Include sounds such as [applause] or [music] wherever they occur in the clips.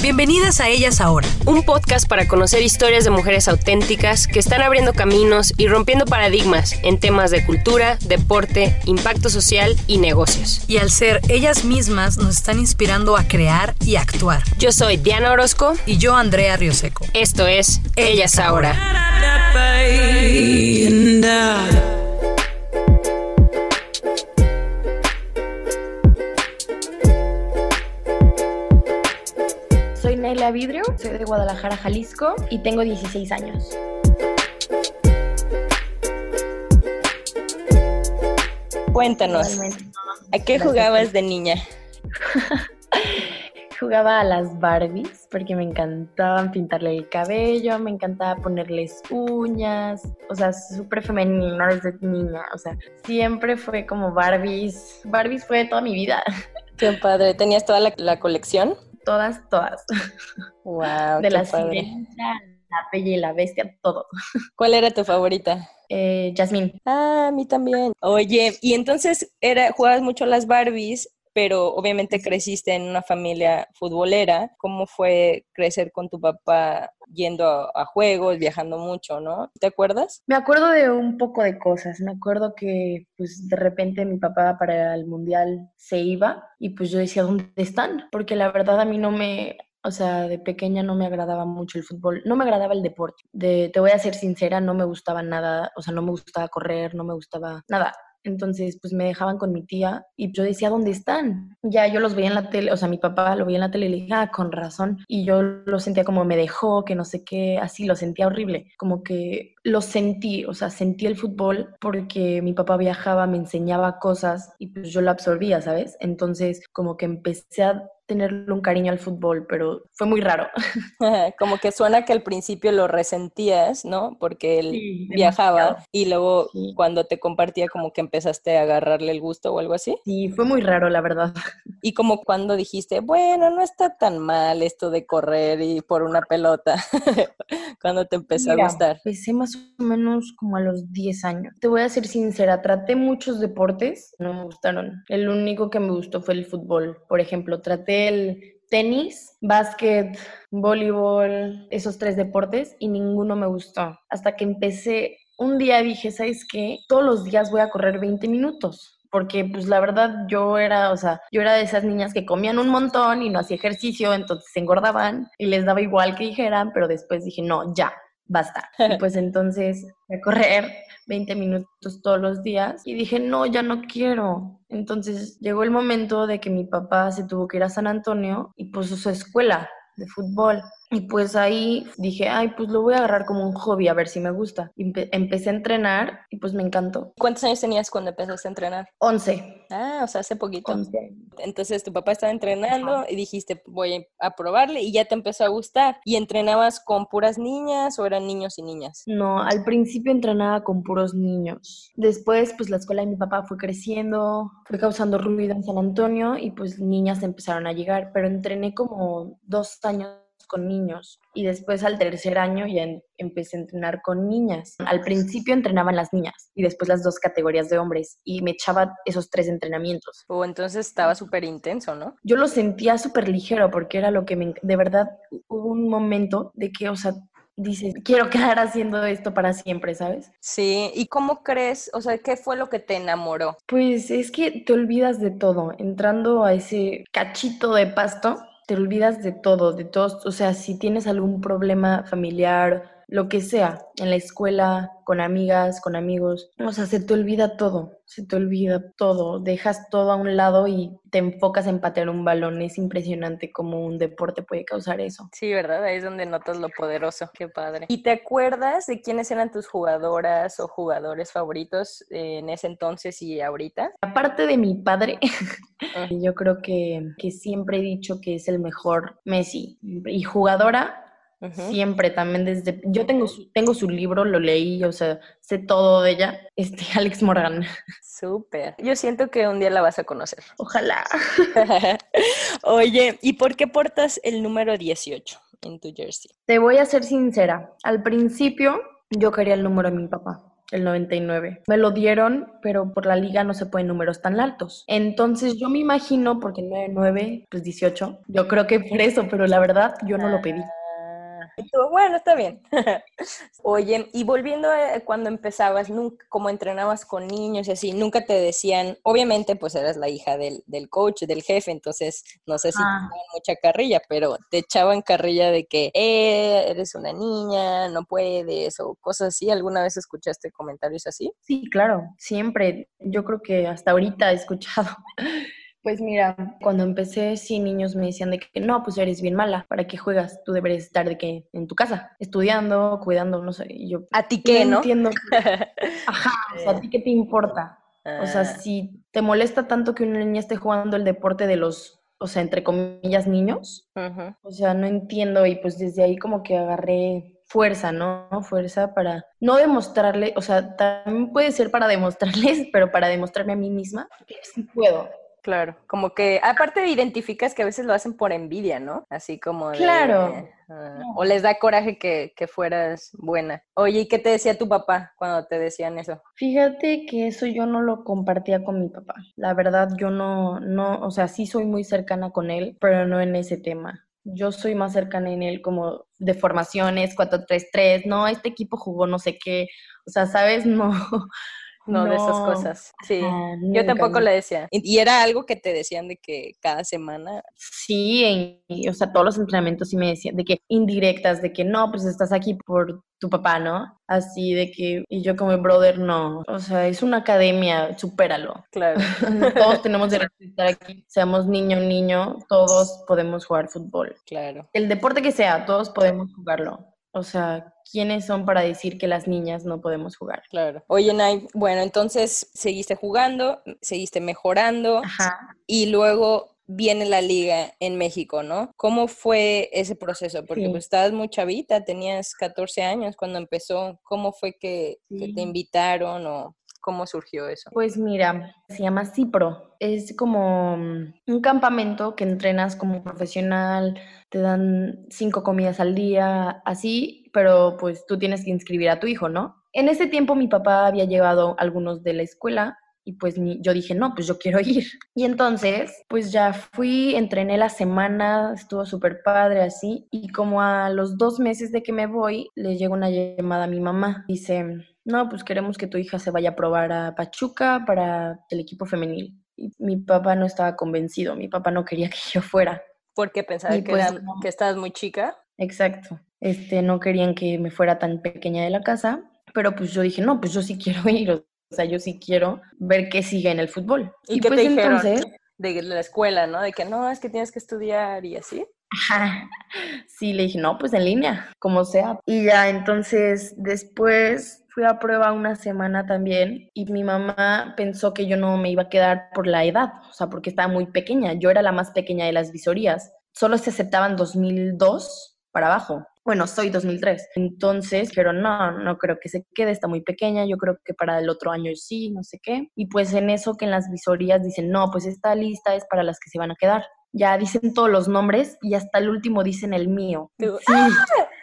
Bienvenidas a Ellas Ahora, un podcast para conocer historias de mujeres auténticas que están abriendo caminos y rompiendo paradigmas en temas de cultura, deporte, impacto social y negocios. Y al ser ellas mismas nos están inspirando a crear y actuar. Yo soy Diana Orozco Y yo, Andrea Rioseco. Esto es Ellas Ahora. Vidrio, soy de Guadalajara, Jalisco y tengo 16 años. Cuéntanos. ¿a qué jugabas de niña? [laughs] Jugaba a las Barbies porque me encantaban pintarle el cabello, me encantaba ponerles uñas, o sea, súper femenino desde niña, o sea, siempre fue como Barbies. Barbies fue toda mi vida, Qué padre, ¿tenías toda la, la colección? Todas, todas, Wow, [laughs] de la sirenita, la bella y la bestia, todo. [laughs] ¿Cuál era tu favorita? Eh, Jasmine, Ah, a mí también. Oye, y entonces era, jugabas mucho a las Barbies, pero obviamente creciste en una familia futbolera. ¿Cómo fue crecer con tu papá yendo a, a juegos, viajando mucho, no? ¿Te acuerdas? Me acuerdo de un poco de cosas. Me acuerdo que pues de repente mi papá para el mundial se iba y pues yo decía, ¿dónde están? Porque la verdad a mí no me, o sea, de pequeña no me agradaba mucho el fútbol, no me agradaba el deporte. De, te voy a ser sincera, no me gustaba nada, o sea, no me gustaba correr, no me gustaba nada. Entonces, pues me dejaban con mi tía y yo decía, ¿dónde están? Ya yo los veía en la tele, o sea, mi papá lo veía en la tele y le dije, ah, con razón. Y yo lo sentía como me dejó, que no sé qué, así, lo sentía horrible. Como que lo sentí, o sea, sentí el fútbol porque mi papá viajaba, me enseñaba cosas y pues yo lo absorbía, ¿sabes? Entonces, como que empecé a tenerle un cariño al fútbol, pero fue muy raro. [laughs] Como que suena que al principio lo resentías, ¿no? Porque él Sí, viajaba demasiado. y luego Sí. cuando te compartía como que empezaste a agarrarle el gusto o algo así. Sí, fue muy raro, la verdad. [laughs] Y como cuando dijiste, bueno, no está tan mal esto de correr y por una pelota, [laughs] cuando te empezó Mira, a gustar. Empecé más o menos como a los 10 años. Te voy a ser sincera, traté muchos deportes, no me gustaron. El único que me gustó fue el fútbol. Por ejemplo, traté tenis, básquet, voleibol, esos tres deportes y ninguno me gustó. Hasta que empecé, un día dije, ¿sabes qué? Todos los días voy a correr 20 minutos. Porque pues la verdad yo era, o sea, yo era de esas niñas que comían un montón y no hacía ejercicio, entonces se engordaban y les daba igual que dijeran, pero después dije, no, ya, basta. Y pues entonces a correr 20 minutos todos los días y dije, no, ya no quiero. Entonces llegó el momento de que mi papá se tuvo que ir a San Antonio y puso su escuela de fútbol. Y pues ahí dije, ay, pues lo voy a agarrar como un hobby a ver si me gusta. Y empe- empecé a entrenar y pues me encantó. ¿Cuántos años tenías cuando empezaste a entrenar? 11. Ah, o sea, hace poquito. 11. Entonces tu papá estaba entrenando Ajá. y dijiste, voy a probarle y ya te empezó a gustar. ¿Y entrenabas con puras niñas o eran niños y niñas? No, al principio entrenaba con puros niños. Después, pues la escuela de mi papá fue creciendo, fue causando ruido en San Antonio y pues niñas empezaron a llegar, pero entrené como dos años con niños y después al tercer año ya en- empecé a entrenar con niñas. Al principio entrenaban las niñas y después las dos categorías de hombres y me echaba esos tres entrenamientos. O entonces estaba súper intenso, ¿no? Yo lo sentía súper ligero porque era lo que me... De verdad, hubo un momento de que, o sea, dices, quiero quedar haciendo esto para siempre, ¿sabes? Sí, ¿y cómo crees? O sea, ¿qué fue lo que te enamoró? Pues es que te olvidas de todo. Entrando a ese cachito de pasto, te olvidas de todo, de todos. O sea, si tienes algún problema familiar lo que sea, en la escuela, con amigas, con amigos. O sea, se te olvida todo, se te olvida todo, dejas todo a un lado y te enfocas en patear un balón. Es impresionante cómo un deporte puede causar eso. Sí, ¿verdad? Ahí es donde notas lo poderoso. Qué padre. ¿Y te acuerdas de quiénes eran tus jugadoras o jugadores favoritos en ese entonces y ahorita? Aparte de mi padre, [laughs] yo creo que, que siempre he dicho que es el mejor Messi. Y jugadora, Siempre, también desde... Yo tengo su, tengo su libro, lo leí, o sea, sé todo de ella. [laughs] Este, Alex Morgan. Súper. Yo siento que un día la vas a conocer. Ojalá. [laughs] Oye, ¿y por qué portas el número 18 en tu jersey? Te voy a ser sincera. Al principio yo quería el número de mi papá el 99. Me lo dieron, pero por la liga no se pueden números tan altos. Entonces yo me imagino, porque 99, pues 18, yo creo que por eso, pero la verdad yo no lo pedí bueno, está bien. [laughs] Oye, y volviendo a cuando empezabas, nunca, como entrenabas con niños y así, nunca te decían, obviamente pues eras la hija del, del coach, del jefe, entonces no sé si te daban mucha carrilla, pero te echaban carrilla de que eh, eres una niña, no puedes, o cosas así. ¿Alguna vez escuchaste comentarios así? Sí, claro, siempre. Yo creo que hasta ahorita he escuchado pues mira, cuando empecé, sí, niños me decían de que no, pues eres bien mala, ¿para qué juegas? Tú deberías estar de que en tu casa, estudiando, cuidando, no sé. Y yo, ¿a ti qué, no? entiendo. [laughs] Ajá, o sea, ¿a ti qué te importa? O sea, ah. si te molesta tanto que una niña esté jugando el deporte de los, o sea, entre comillas, niños, o sea, no entiendo. Y pues desde ahí como que agarré fuerza, ¿no? Fuerza para no demostrarle, o sea, también puede ser para demostrarles, [laughs] pero para demostrarme a mí misma que sí puedo. Claro, como que aparte identificas que a veces lo hacen por envidia, ¿no? Así como de, Claro. Ah, o les da coraje que, que, fueras buena. Oye, ¿y qué te decía tu papá cuando te decían eso? Fíjate que eso yo no lo compartía con mi papá. La verdad, yo no, no, o sea, sí soy muy cercana con él, pero no en ese tema. Yo soy más cercana en él como de formaciones, 4-3-3, no, este equipo jugó no sé qué, o sea, ¿sabes? [laughs] No, no, de esas cosas. Sí, yo tampoco le decía. ¿Y era algo que te decían de que cada semana? Sí, o sea, todos los entrenamientos sí me decían de que indirectas, de que no, pues estás aquí por tu papá, ¿no? Así de que, y yo como brother, no. O sea, es una academia, supéralo. Claro. [laughs] todos tenemos derecho a estar aquí. Seamos niño, niño, todos podemos jugar fútbol. Claro. El deporte que sea, todos podemos jugarlo. O sea, ¿quiénes son para decir que las niñas no podemos jugar? Claro. Oye, Nay, bueno, entonces seguiste jugando, seguiste mejorando Ajá. y luego viene la liga en México, ¿no? ¿Cómo fue ese proceso? Porque pues estabas muy chavita, tenías 14 años cuando empezó. ¿Cómo fue que, que te invitaron o ¿Cómo surgió eso? Pues mira, se llama Cipro. Es como mm, un campamento que entrenas como profesional, te dan cinco comidas al día, así, pero pues tú tienes que inscribir a tu hijo, ¿no? En ese tiempo mi papá había llevado algunos de la escuela y pues yo dije, no, pues yo quiero [laughs] ir. Y entonces, pues ya fui, entrené la semana, estuvo súper padre así. Y como a los dos meses de que me voy, le llegó una llamada a mi mamá. Dice, no, pues queremos que tu hija se vaya a probar a Pachuca para el equipo femenil. Y mi papá no estaba convencido, mi papá no quería [laughs] que yo fuera. Porque pensaba que, pues, que estabas muy chica. Exacto. Este, no querían que me fuera tan pequeña de la casa, pero pues yo dije, no, pues yo sí quiero [laughs] ir, o sea, yo sí quiero ver qué sigue en el fútbol. ¿Y, qué pues te dijeron entonces, de la escuela, no? De que no, es que tienes que estudiar y así. Sí, le dije, no, pues en línea, como sea. Y ya, entonces, después fui a prueba una semana también y mi mamá pensó que yo no me iba a quedar por la edad, o sea, porque estaba muy pequeña. Yo era la más pequeña de las visorías. Solo se aceptaban 2002 para abajo. Bueno, soy 2003. Entonces, pero no, no creo que se quede, está muy pequeña, yo creo que para el otro año sí, no sé qué. Y pues en eso que en las visorías dicen, no, pues esta lista es para las que se van a quedar. Ya dicen todos los nombres y hasta el último dicen el mío. Sí.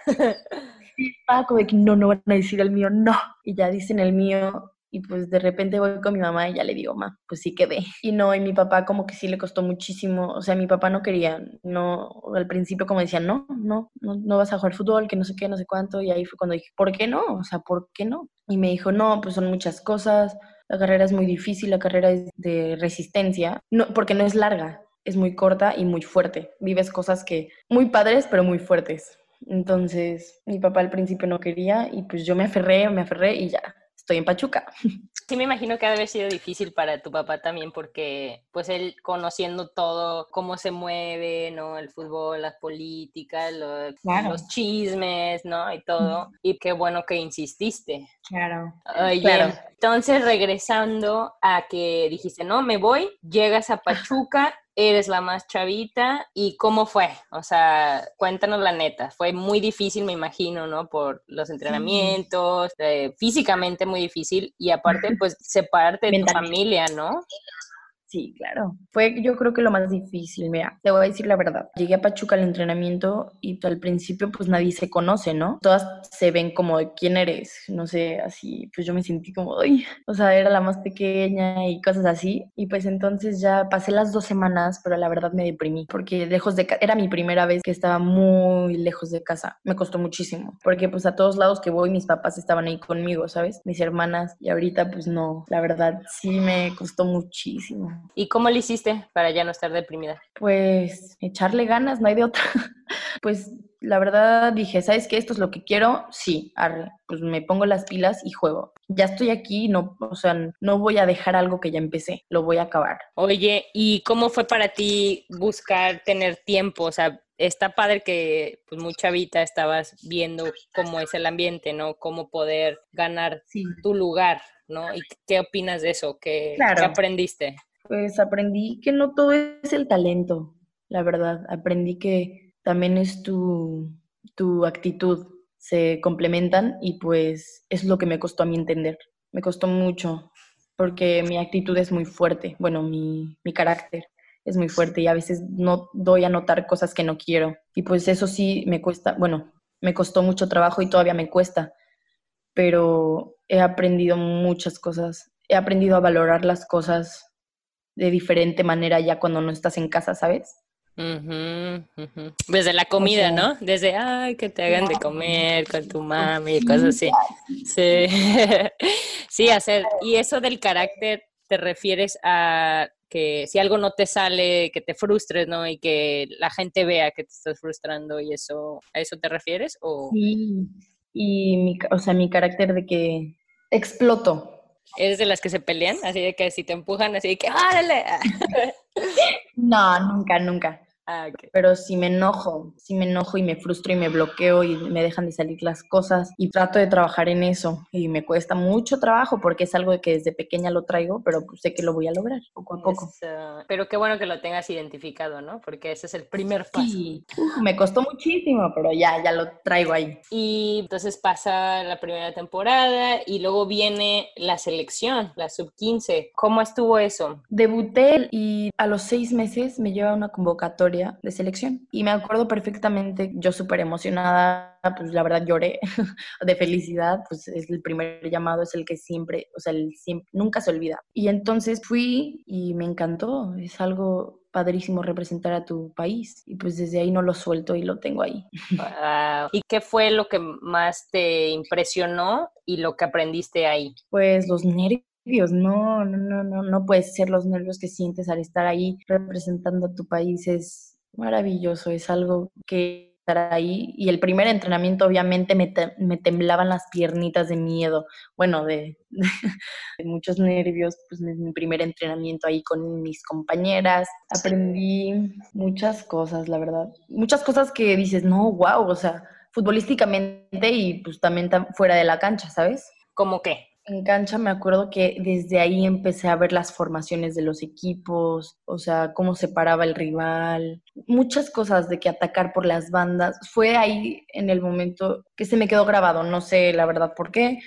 [laughs] estaba como de que no, no van a decir el mío, no. Y ya dicen el mío y pues de repente voy con mi mamá y ya le digo, ma, pues sí quedé. Y no, y mi papá como que sí le costó muchísimo, o sea, mi papá no quería, no, al principio como decía, no, no, no, no vas a jugar fútbol, que no sé qué, no sé cuánto, y ahí fue cuando dije, ¿por qué no? O sea, ¿por qué no? Y me dijo, no, pues son muchas cosas, la carrera es muy difícil, la carrera es de resistencia, no, porque no es larga, es muy corta y muy fuerte. Vives cosas que muy padres, pero muy fuertes. Entonces, mi papá al principio no quería y pues yo me aferré, me aferré y ya, estoy en Pachuca. [laughs] Sí, me imagino que ha de haber sido difícil para tu papá también, porque pues él conociendo todo, cómo se mueve, ¿no? El fútbol, las políticas, los, Claro. los chismes, ¿no? Y todo. Y qué bueno que insististe. Claro. Oye, Claro. entonces regresando a que dijiste, no, me voy, llegas a Pachuca, eres la más chavita, ¿y cómo fue? O sea, cuéntanos la neta, fue muy difícil, me imagino, ¿no? Por los entrenamientos, eh, físicamente muy difícil, y aparte, pues, separarte de tu familia, ¿no? Sí, claro. Fue yo creo que lo más difícil, mira, te voy a decir la verdad. Llegué a Pachuca al entrenamiento y al principio pues nadie se conoce, ¿no? Todas se ven como quién eres, no sé, así, pues yo me sentí como, ay, o sea, era la más pequeña y cosas así. Y pues entonces ya pasé las dos semanas, pero la verdad me deprimí porque lejos de era mi primera vez que estaba muy lejos de casa. Me costó muchísimo porque pues a todos lados que voy mis papás estaban ahí conmigo, ¿sabes? Mis hermanas y ahorita pues no, la verdad sí me costó muchísimo. ¿Y cómo le hiciste para ya no estar deprimida? Pues echarle ganas, no hay de otra. [laughs] Pues la verdad dije, ¿sabes qué? Esto es lo que quiero. Sí, arre. Pues me pongo las pilas y juego. Ya estoy aquí, no, o sea, no voy a dejar algo que ya empecé, lo voy a acabar. Oye, ¿y cómo fue para ti buscar tener tiempo? O sea, está padre que pues muy chavita estabas viendo cómo es el ambiente, ¿no? Cómo poder ganar Sí. tu lugar, ¿no? ¿Y qué opinas de eso? ¿Qué, Claro. qué aprendiste? Pues aprendí que no todo es el talento, la verdad. Aprendí que también es tu, tu actitud, se complementan y pues es lo que me costó a mí entender. Me costó mucho porque mi actitud es muy fuerte, bueno, mi, mi carácter es muy fuerte y a veces no doy a notar cosas que no quiero. Y pues eso sí me cuesta, bueno, me costó mucho trabajo y todavía me cuesta, pero he aprendido muchas cosas. He aprendido a valorar las cosas de diferente manera ya cuando no estás en casa, ¿sabes? Desde la comida, sea, ¿no? Desde, ay, que te hagan de comer con tu mami y cosas así. Sí, [laughs] sí, hacer. Y eso del carácter, ¿te refieres a que si algo no te sale, que te frustres, ¿no? Y que la gente vea que te estás frustrando y eso, ¿a eso te refieres? O Sí. Y mi, o sea, mi carácter de que exploto. Eres de las que se pelean? Así de que si te empujan, así de que, ¡árale! [laughs] No, nunca, nunca. Ah, ok. Pero si me enojo, si me enojo y me frustro y me bloqueo y me dejan de salir las cosas y trato de trabajar en eso y me cuesta mucho trabajo porque es algo que desde pequeña lo traigo, pero pues sé que lo voy a lograr poco a poco. Es, ah, pero qué bueno que lo tengas identificado, ¿no? Porque ese es el primer paso. Sí, me costó muchísimo, pero ya, ya lo traigo ahí. Y entonces pasa la primera temporada y luego viene la selección, la sub-15. ¿Cómo estuvo eso? Debuté y a los seis meses me lleva una convocatoria de selección. Y me acuerdo perfectamente, yo súper emocionada, pues la verdad lloré [laughs] de felicidad, pues es el primer llamado, es el que siempre, o sea, el siempre, nunca se olvida. Y entonces fui y me encantó, es algo padrísimo representar a tu país. Y pues desde ahí no lo suelto y lo tengo ahí. Wow. ¿Y qué fue lo que más te impresionó y lo que aprendiste ahí? Pues los nervios. No, no, no, no, no puedes ser los nervios que sientes al estar ahí representando a tu país. Es maravilloso, es algo que estar ahí. Y el primer entrenamiento, obviamente, me, te- me temblaban las piernitas de miedo. Bueno, de, [laughs] de muchos nervios, pues mi, mi primer entrenamiento ahí con mis compañeras. Aprendí muchas cosas, la verdad. Muchas cosas que dices, no, wow, o sea, futbolísticamente y pues también tam- fuera de la cancha, ¿sabes? ¿Cómo qué? En cancha me acuerdo que desde ahí empecé a ver las formaciones de los equipos, o sea, cómo se paraba el rival, muchas cosas de que atacar por las bandas. Fue ahí en el momento que se me quedó grabado, no sé la verdad por qué,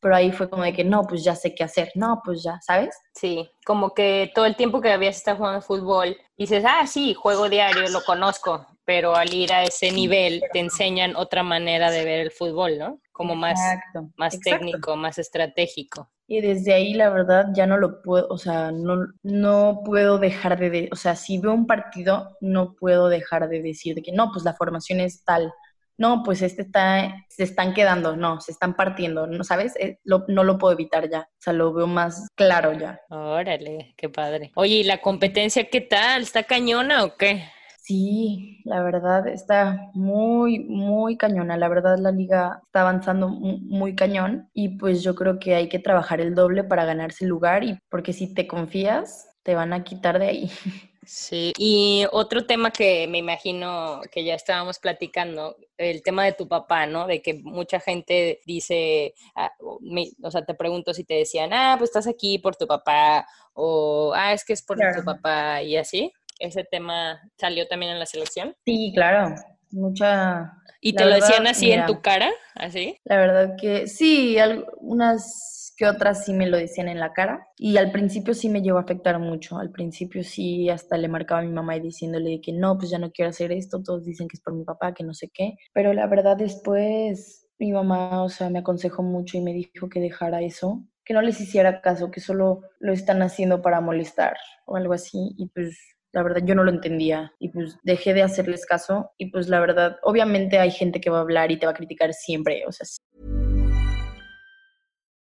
pero ahí fue como de que no, pues ya sé qué hacer, no, pues ya, ¿sabes? Sí, como que todo el tiempo que habías estado jugando fútbol, dices, ah, sí, juego diario, lo conozco, pero al ir a ese nivel te enseñan otra manera de ver el fútbol, ¿no? Como más, Exacto, más exacto. técnico, más estratégico. Y desde ahí, la verdad, ya no lo puedo, o sea, no, no puedo dejar de, de- o sea, si veo un partido, no puedo dejar de decir de que no, pues la formación es tal, no, pues este está, se están quedando, no, se están partiendo, ¿no sabes? Eh, lo- no lo puedo evitar ya, o sea, lo veo más claro ya. Órale, qué padre. Oye, ¿y la competencia qué tal? ¿Está cañona o qué? Sí, la verdad está muy, muy cañona. La verdad la liga está avanzando muy, cañón y pues yo creo que hay que trabajar el doble para ganarse el lugar y porque si te confías, te van a quitar de ahí. [laughs] Sí, y otro tema que me imagino que ya estábamos platicando, el tema de tu papá, ¿no? De que mucha gente dice, ah, o sea, te pregunto si te decían, ah, pues estás aquí por tu papá, o ah, es que es por tu papá, y así. ¿Ese tema salió también en la selección? Sí, claro, mucha... ¿Y te lo decían así en tu cara? ¿Así? La verdad que sí, algunas que otras sí me lo decían en la cara. Y al principio sí me llegó a afectar mucho. Al principio sí hasta le marcaba a mi mamá y diciéndole que no, pues ya no quiero hacer esto. Todos dicen que es por mi papá, que no sé qué. Pero la verdad después mi mamá, o sea, me aconsejó mucho y me dijo que dejara eso, que no les hiciera caso, que solo lo están haciendo para molestar o algo así. Y pues la verdad yo no lo entendía y pues dejé de hacerles caso y pues la verdad, obviamente hay gente que va a hablar y te va a criticar siempre, o sea,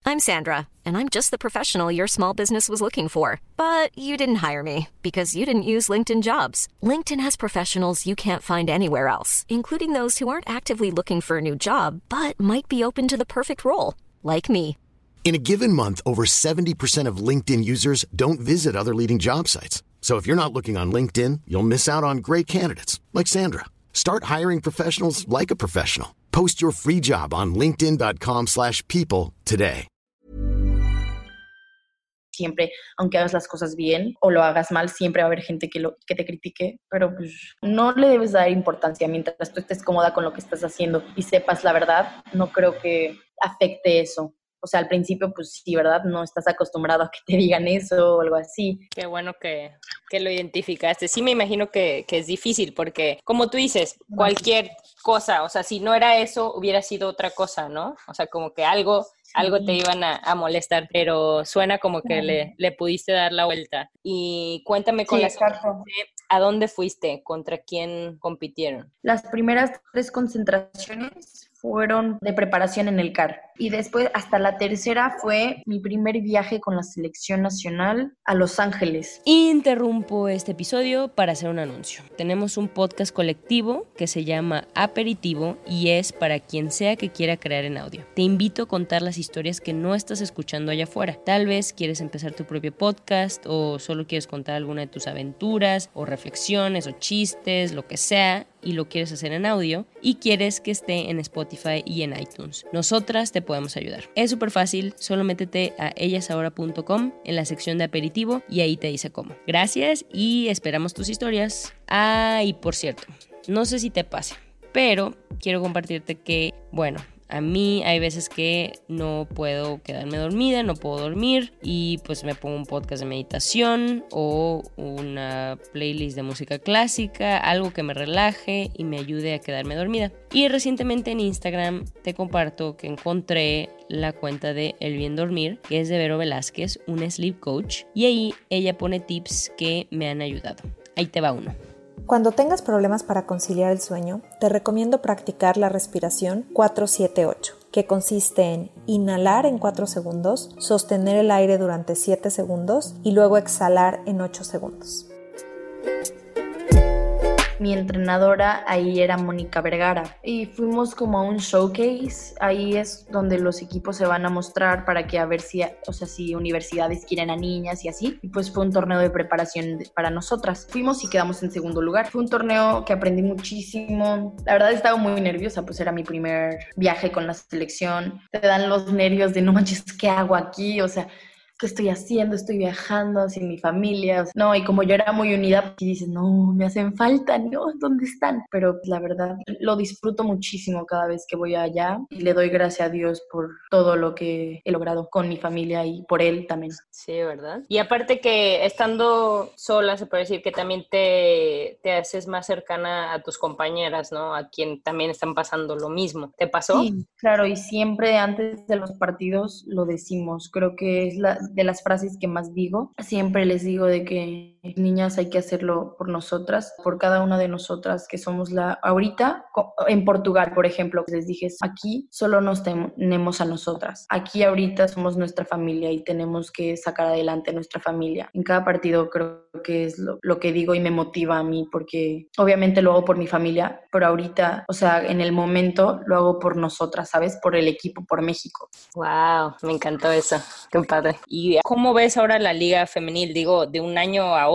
I'm Sandra, and I'm just the professional your small business was looking for. But you didn't hire me because you didn't use LinkedIn jobs. LinkedIn has professionals you can't find anywhere else, including those who aren't actively looking for a new job but might be open to the perfect role, like me. In a given month, over 70% of LinkedIn users don't visit other leading job sites. So if you're not looking on LinkedIn, you'll miss out on great candidates like Sandra. Start hiring professionals like a professional. Post your free job on linkedin.com/people today. Siempre, aunque hagas las cosas bien o lo hagas mal, siempre va a haber gente que, lo, que te critique, pero pues no le debes dar importancia mientras tú estés cómoda con lo que estás haciendo y sepas la verdad, no creo que afecte eso. O sea, al principio, pues sí, ¿verdad? No estás acostumbrado a que te digan eso o algo así. Qué bueno que, que lo identificaste. Sí, me imagino que, que, es difícil porque, como tú dices, cualquier cosa, o sea, si no era eso, hubiera sido otra cosa, ¿no? O sea, como que algo, algo te iban a, a molestar, pero suena como que le, le, pudiste dar la vuelta. Y cuéntame con las ¿a dónde fuiste? ¿Contra quién compitieron? Las primeras tres concentraciones fueron de preparación en el CAR. Y después, hasta la tercera, fue mi primer viaje con la selección nacional a Los Ángeles. Interrumpo este episodio para hacer un anuncio. Tenemos un podcast colectivo que se llama Aperitivo y es para quien sea que quiera crear en audio. Te invito a contar las historias que no estás escuchando allá afuera. Tal vez quieres empezar tu propio podcast o solo quieres contar alguna de tus aventuras o reflexiones o chistes, lo que sea y lo quieres hacer en audio y quieres que esté en Spotify y en iTunes. Nosotras te podemos ayudar. Es súper fácil, solo métete a ellasahora.com en la sección de aperitivo y ahí te dice cómo. Gracias y esperamos tus historias. Ah, y por cierto, no sé si te pase, pero quiero compartirte que, bueno, a mí hay veces que no puedo quedarme dormida, no puedo dormir y pues me pongo un podcast de meditación o una playlist de música clásica, algo que me relaje y me ayude a quedarme dormida. Y recientemente en Instagram te comparto que encontré la cuenta de El Bien Dormir, que es de Vero Velázquez, una sleep coach, y ahí ella pone tips que me han ayudado. Ahí te va uno. Cuando tengas problemas para conciliar el sueño, te recomiendo practicar la respiración 478, que consiste en inhalar en 4 segundos, sostener el aire durante 7 segundos y luego exhalar en 8 segundos mi entrenadora ahí era Mónica Vergara y fuimos como a un showcase, ahí es donde los equipos se van a mostrar para que a ver si, o sea, si universidades quieren a niñas y así, y pues fue un torneo de preparación para nosotras. Fuimos y quedamos en segundo lugar. Fue un torneo que aprendí muchísimo. La verdad estaba muy nerviosa, pues era mi primer viaje con la selección. Te dan los nervios de no manches, ¿qué hago aquí? O sea, ¿qué estoy haciendo? Estoy viajando sin mi familia. no, y como yo era muy unida, y dices, no, me hacen falta, ¿no? ¿Dónde están? Pero la verdad, lo disfruto muchísimo cada vez que voy allá y le doy gracias a Dios por todo lo que he logrado con mi familia y por él también. Sí, ¿verdad? Y aparte que estando sola, se puede decir que también te, te haces más cercana a tus compañeras, ¿no? A quien también están pasando lo mismo. ¿Te pasó? Sí, claro, y siempre antes de los partidos lo decimos. Creo que es la, de las frases que más digo. Siempre les digo de que niñas, hay que hacerlo por nosotras, por cada una de nosotras que somos la... Ahorita, en Portugal, por ejemplo, les dije, aquí solo nos tenemos a nosotras. Aquí ahorita somos nuestra familia y tenemos que sacar adelante nuestra familia. En cada partido creo que es lo, que digo y me motiva a mí porque obviamente lo hago por mi familia, pero ahorita, o sea, en el momento lo hago por nosotras, ¿sabes? Por el equipo, por México. Wow, me encantó eso. Qué padre. ¿Y cómo ves ahora la liga femenil? Digo, de un año a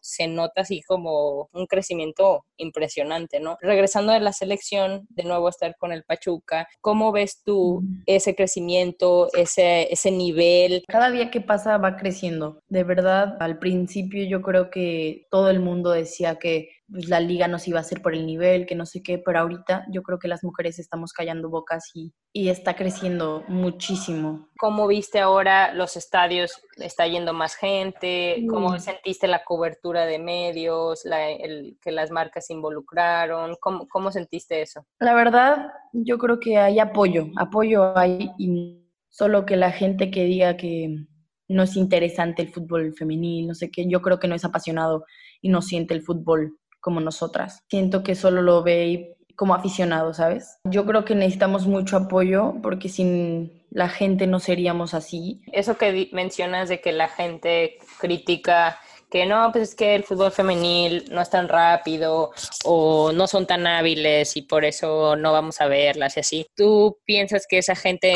se nota así como un crecimiento impresionante, ¿no? Regresando de la selección, de nuevo a estar con el Pachuca, ¿cómo ves tú ese crecimiento, ese, ese nivel? Cada día que pasa va creciendo. De verdad, al principio yo creo que todo el mundo decía que pues, la liga nos iba a hacer por el nivel, que no sé qué, pero ahorita yo creo que las mujeres estamos callando bocas y, y está creciendo muchísimo. ¿Cómo viste ahora los estadios? ¿Está yendo más gente? ¿Cómo sentiste la cobertura de medios? el, que las marcas se involucraron? ¿Cómo, ¿Cómo sentiste eso? La verdad, yo creo que hay apoyo, apoyo hay y solo que la gente que diga que no es interesante el fútbol femenil, no sé qué, yo creo que no es apasionado y no siente el fútbol como nosotras. Siento que solo lo ve como aficionado, ¿sabes? Yo creo que necesitamos mucho apoyo porque sin la gente no seríamos así. Eso que mencionas de que la gente critica que no, pues es que el fútbol femenil no es tan rápido o no son tan hábiles y por eso no vamos a verlas y así. ¿Tú piensas que esa gente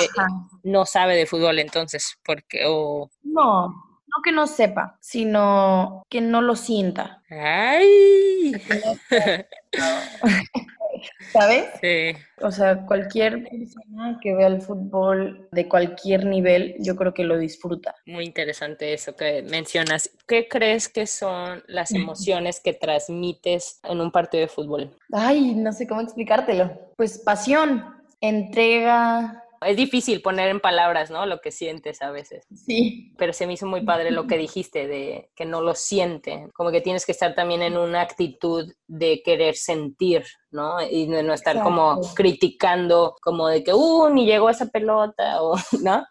no sabe de fútbol entonces? Porque, o... No, no que no sepa, sino que no lo sienta. ¡Ay! [laughs] ¿Sabes? Sí. O sea, cualquier persona que vea el fútbol de cualquier nivel, yo creo que lo disfruta. Muy interesante eso que mencionas. ¿Qué crees que son las emociones que transmites en un partido de fútbol? Ay, no sé cómo explicártelo. Pues pasión, entrega, es difícil poner en palabras, ¿no? Lo que sientes a veces. Sí. Pero se me hizo muy padre lo que dijiste de que no lo siente. Como que tienes que estar también en una actitud de querer sentir, ¿no? Y no, estar como criticando, como de que, uh, ni llegó esa pelota, o, [laughs] ¿no?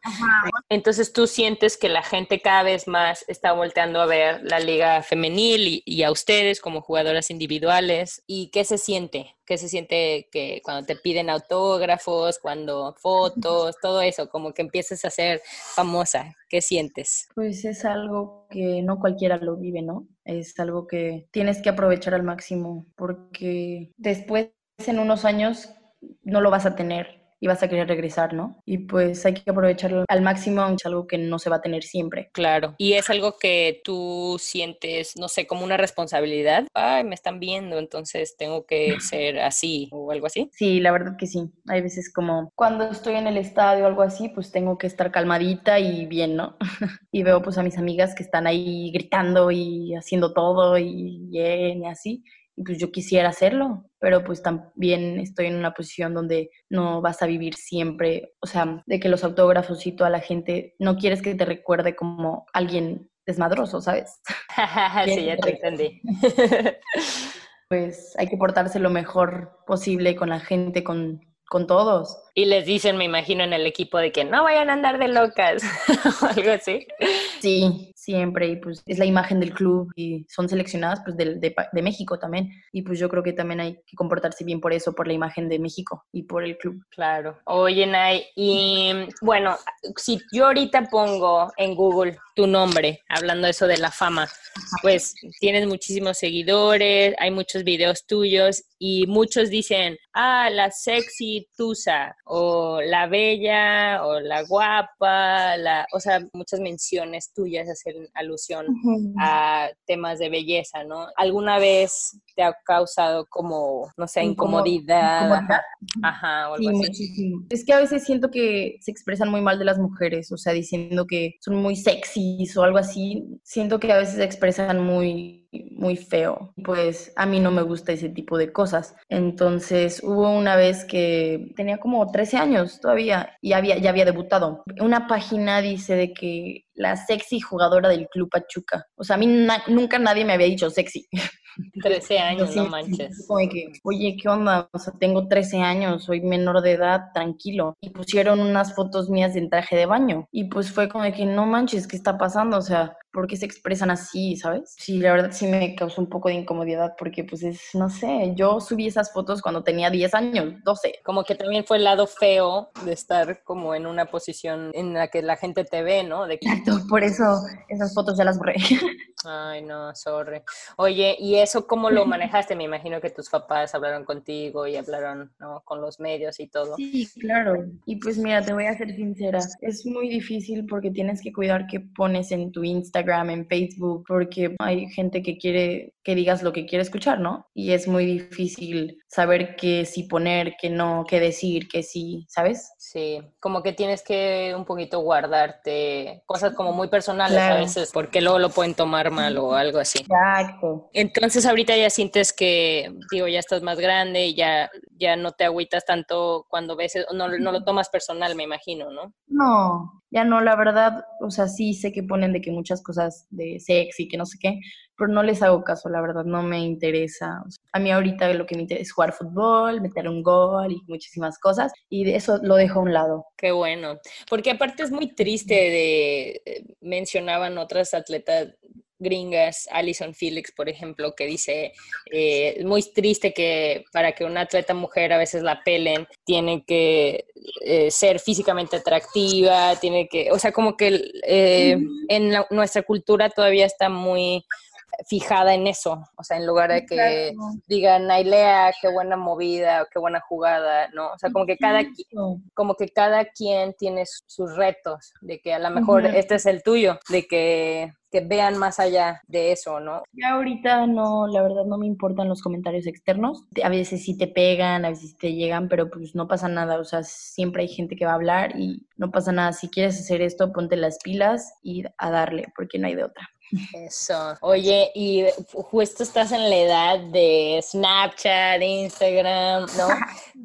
Entonces tú sientes que la gente cada vez más está volteando a ver la liga femenil y, a ustedes como jugadoras individuales. ¿Y qué se siente? ¿Qué se siente que cuando te piden autógrafos, cuando fotos, todo eso, como que empiezas a ser famosa? ¿Qué sientes? Pues es algo que no cualquiera lo vive, ¿no? es algo que tienes que aprovechar al máximo porque después en unos años no lo vas a tener y vas a querer regresar, ¿no? Y pues hay que aprovecharlo al máximo, es algo que no se va a tener siempre. Claro. Y es algo que tú sientes, no sé, como una responsabilidad. Ay, me están viendo, entonces tengo que ser así o algo así. Sí, la verdad que sí. Hay veces como cuando estoy en el estadio o algo así, pues tengo que estar calmadita y bien, ¿no? [laughs] y veo pues a mis amigas que están ahí gritando y haciendo todo y bien y así y pues yo quisiera hacerlo, pero pues también estoy en una posición donde no vas a vivir siempre, o sea, de que los autógrafos y toda la gente no quieres que te recuerde como alguien desmadroso, ¿sabes? [laughs] sí, ya te entendí. pues hay que portarse lo mejor posible con la gente, con, con todos. Y les dicen, me imagino, en el equipo de que no vayan a andar de locas [laughs] o algo así. Sí, siempre. Y pues es la imagen del club y son seleccionadas pues de, de, México también. Y pues yo creo que también hay que comportarse bien por eso, por la imagen de México y por el club. Claro. Oye, Nay, y bueno, si yo ahorita pongo en Google tu nombre, hablando eso de la fama, pues tienes muchísimos seguidores, hay muchos videos tuyos y muchos dicen, ah, la sexy Tusa o la bella o la guapa, la, o sea, muchas menciones tuyas hacen alusión a temas de belleza, ¿no? ¿Alguna vez te ha causado como, no sé, incomodidad? Ajá, o algo sí, Muchísimo. Es que a veces siento que se expresan muy mal de las mujeres, o sea, diciendo que son muy sexys o algo así. Siento que a veces se expresan muy muy feo. Pues a mí no me gusta ese tipo de cosas. Entonces hubo una vez que tenía como 13 años todavía y había, ya había debutado. Una página dice de que la sexy jugadora del Club Pachuca. O sea, a mí nunca nadie me había dicho sexy. [laughs] 13 años, no manches. Como que, oye, ¿qué onda? O sea, tengo 13 años, soy menor de edad, tranquilo. Y pusieron unas fotos mías en traje de baño. Y pues fue como de que, no manches, ¿qué está pasando? O sea, ¿por qué se expresan así, sabes? Sí, la verdad sí me causó un poco de incomodidad porque pues es, no sé, yo subí esas fotos cuando tenía 10 años, 12. Como que también fue el lado feo de estar como en una posición en la que la gente te ve, ¿no? De... Por eso esas fotos ya las borré. [laughs] Ay, no, sorry. Oye, ¿y eso cómo lo [laughs] manejaste? Me imagino que tus papás hablaron contigo y hablaron ¿no? con los medios y todo. Sí, claro. Y pues mira, te voy a ser sincera, es muy difícil porque tienes que cuidar qué pones en tu Instagram en Facebook, porque hay gente que quiere que digas lo que quiere escuchar, ¿no? Y es muy difícil saber qué sí poner, qué no, qué decir, qué sí, ¿sabes? Sí, como que tienes que un poquito guardarte cosas como muy personales a veces, porque luego lo pueden tomar o algo así. Exacto. Entonces ahorita ya sientes que, digo, ya estás más grande y ya, ya no te agüitas tanto cuando ves, no, no lo tomas personal, me imagino, ¿no? No, ya no, la verdad, o sea, sí sé que ponen de que muchas cosas de sexy, que no sé qué, pero no les hago caso, la verdad, no me interesa. a mí ahorita lo que me interesa es jugar fútbol, meter un gol y muchísimas cosas, y de eso lo dejo a un lado. Qué bueno, porque aparte es muy triste de, eh, mencionaban otras atletas gringas, Alison Felix, por ejemplo, que dice, eh, es muy triste que para que una atleta mujer a veces la pelen, tiene que eh, ser físicamente atractiva, tiene que, o sea, como que eh, en nuestra cultura todavía está muy fijada en eso, o sea, en lugar de que digan, Nailea, qué buena movida, qué buena jugada, ¿no? O sea, como que cada, como que cada quien tiene sus retos, de que a lo mejor este es el tuyo, de que que vean más allá de eso, ¿no? Ya ahorita no, la verdad no me importan los comentarios externos. A veces sí te pegan, a veces te llegan, pero pues no pasa nada. O sea, siempre hay gente que va a hablar y no pasa nada. Si quieres hacer esto, ponte las pilas y a darle, porque no hay de otra. Eso. Oye, y justo estás en la edad de Snapchat, Instagram, ¿no?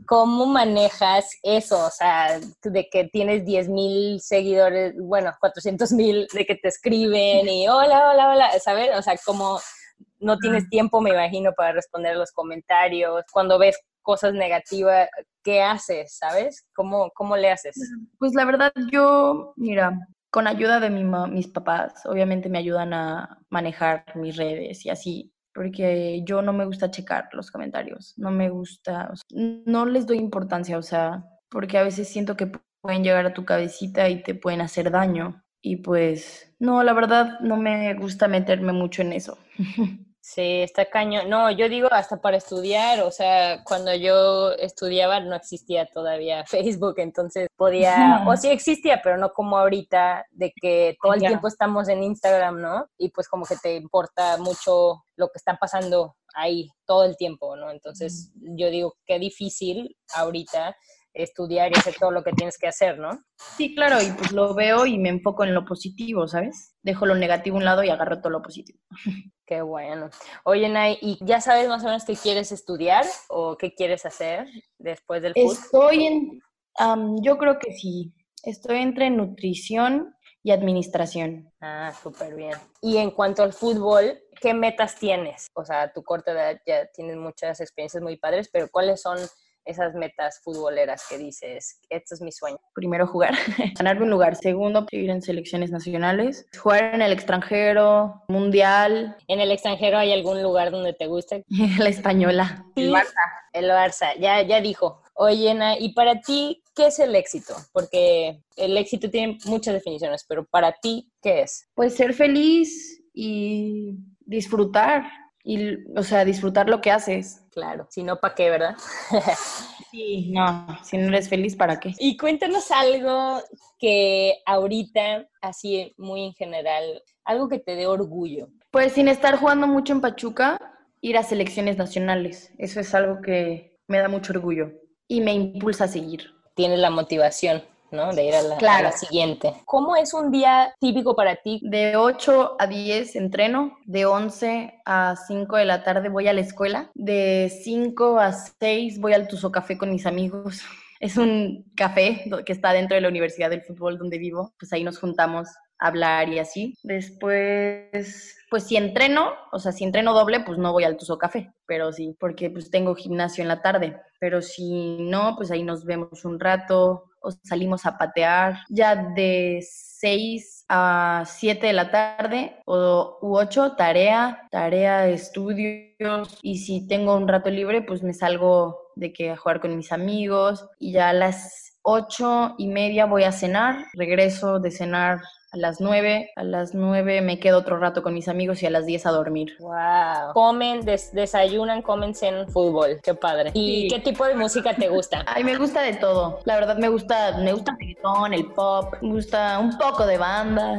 ¿Cómo manejas eso? O sea, de que tienes 10 mil seguidores, bueno, 400 mil, de que te escriben y hola, hola, hola, ¿sabes? O sea, como no tienes tiempo, me imagino, para responder los comentarios. Cuando ves cosas negativas, ¿qué haces? ¿Sabes? ¿Cómo, cómo le haces? Pues la verdad, yo, mira, con ayuda de mi mis papás, obviamente me ayudan a manejar mis redes y así, porque yo no me gusta checar los comentarios, no me gusta, no les doy importancia, o sea, porque a veces siento que pueden llegar a tu cabecita y te pueden hacer daño. Y pues, no, la verdad no me gusta meterme mucho en eso. [laughs] Sí, está caño. No, yo digo hasta para estudiar, o sea, cuando yo estudiaba no existía todavía [laughs] Facebook, entonces podía, o [laughs] sí existía, pero no como ahorita, de que todo el tiempo estamos en Instagram, ¿no? Y pues como que te importa mucho lo que está pasando ahí todo el tiempo, ¿no? Entonces yo digo, qué difícil ahorita estudiar y hacer todo lo que tienes que hacer, ¿no? Sí, claro, y pues lo veo y me enfoco en lo positivo, ¿sabes? Dejo lo negativo a un lado y agarro todo lo positivo. [laughs] Qué bueno. Oye, Nay, ¿y ya sabes más o menos qué quieres estudiar o qué quieres hacer después del curso? Estoy en, yo creo que sí, estoy entre nutrición y administración. Ah, súper bien. Y en cuanto al fútbol, ¿qué metas tienes? O sea, tu corta edad ya tienes muchas experiencias muy padres, pero ¿cuáles son esas metas futboleras que dices, esto es mi sueño? Primero jugar, [laughs] ganarme un lugar. Segundo, ir en selecciones nacionales. Jugar en el extranjero, mundial. ¿En el extranjero hay algún lugar donde te guste? [laughs] La española. El Barça. El Barça, ya, ya dijo. Oye, Ana, ¿y para ti qué es el éxito? Porque el éxito tiene muchas definiciones, pero para ti, ¿qué es? Pues ser feliz y disfrutar y, o sea, disfrutar lo que haces. Claro, si no, ¿para qué, verdad? [laughs] sí, no, si no eres feliz, ¿para qué? Y cuéntanos algo que ahorita, así muy en general, algo que te dé orgullo. Pues sin estar jugando mucho en Pachuca, ir a selecciones nacionales. Eso es algo que me da mucho orgullo y me impulsa a seguir. Tienes la motivación. ¿No? De ir a la, siguiente. ¿Cómo es un día típico para ti? De 8 a 10 entreno, de 11 a 5 de la tarde voy a la escuela, de 5 a 6 voy al Tuzo Café con mis amigos. [laughs] Es un café que está dentro de la Universidad del Fútbol donde vivo, pues ahí nos juntamos hablar y así. Después, pues si entreno, o sea, si entreno doble, pues no voy al Tuzo Café, pero sí, porque pues tengo gimnasio en la tarde. Pero si no, pues ahí nos vemos un rato o salimos a patear. Ya de 6 a 7 de la tarde o u 8, tarea, tarea, estudios. Y si tengo un rato libre, pues me salgo de que a jugar con mis amigos y ya a las ocho y media voy a cenar, regreso de cenar a las 9, a las 9 me quedo otro rato con mis amigos y a las 10 a dormir. Wow. Comen, des desayunan, comen, en fútbol. Qué padre. ¿Y qué tipo de música te gusta? [laughs] Ay, me gusta de todo. La verdad me gusta, me gusta el reggaetón, el pop, me gusta un poco de banda.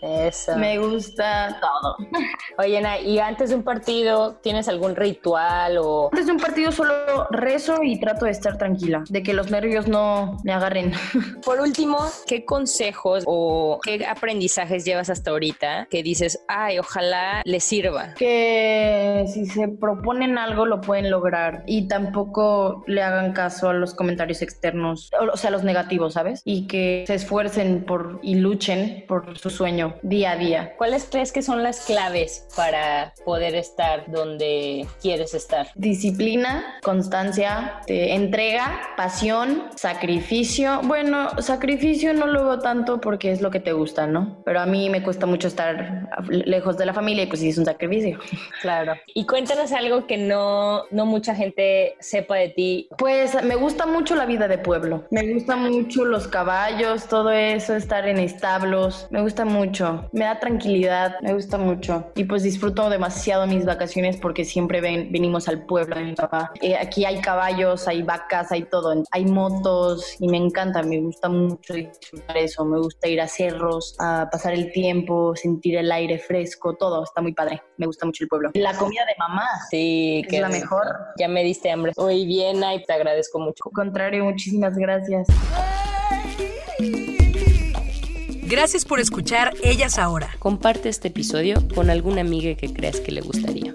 Eso. Me gusta todo. [laughs] Oye, Ana, ¿y antes de un partido tienes algún ritual o...? Antes de un partido solo rezo y trato de estar tranquila, de que los nervios no me agarren. [laughs] Por último, ¿qué consejos o qué aprendizajes llevas hasta ahorita que dices, ay, ojalá les sirva? Que si se proponen algo lo pueden lograr y tampoco le hagan caso a los comentarios externos, o sea, los negativos, ¿sabes? Y que se esfuercen por y luchen por su sueño día a día. ¿Cuáles crees que son las claves para poder estar donde quieres estar? Disciplina, constancia, entrega, pasión, sacrificio. Bueno, sacrificio no lo veo tanto porque es lo que te gusta, ¿no? Pero a mí me cuesta mucho estar lejos de la familia y pues sí es un sacrificio. [laughs] Claro. Y cuéntanos algo que no, no mucha gente sepa de ti. Pues me gusta mucho la vida de pueblo. Me gusta mucho los caballos, todo eso, estar en establos. Me gusta mucho me da tranquilidad, me gusta mucho. Y pues disfruto demasiado mis vacaciones porque siempre ven, venimos al pueblo de mi papá. Eh, aquí hay caballos, hay vacas, hay todo, hay motos y me encanta, me gusta mucho disfrutar eso. Me gusta ir a cerros, a pasar el tiempo, sentir el aire fresco, todo, está muy padre. Me gusta mucho el pueblo. La comida de mamá. Sí, que es la mejor. Ya me diste hambre. Muy bien, y te agradezco mucho. Al contrario, muchísimas gracias. Gracias por escuchar Ellas Ahora. Comparte este episodio con alguna amiga que creas que le gustaría.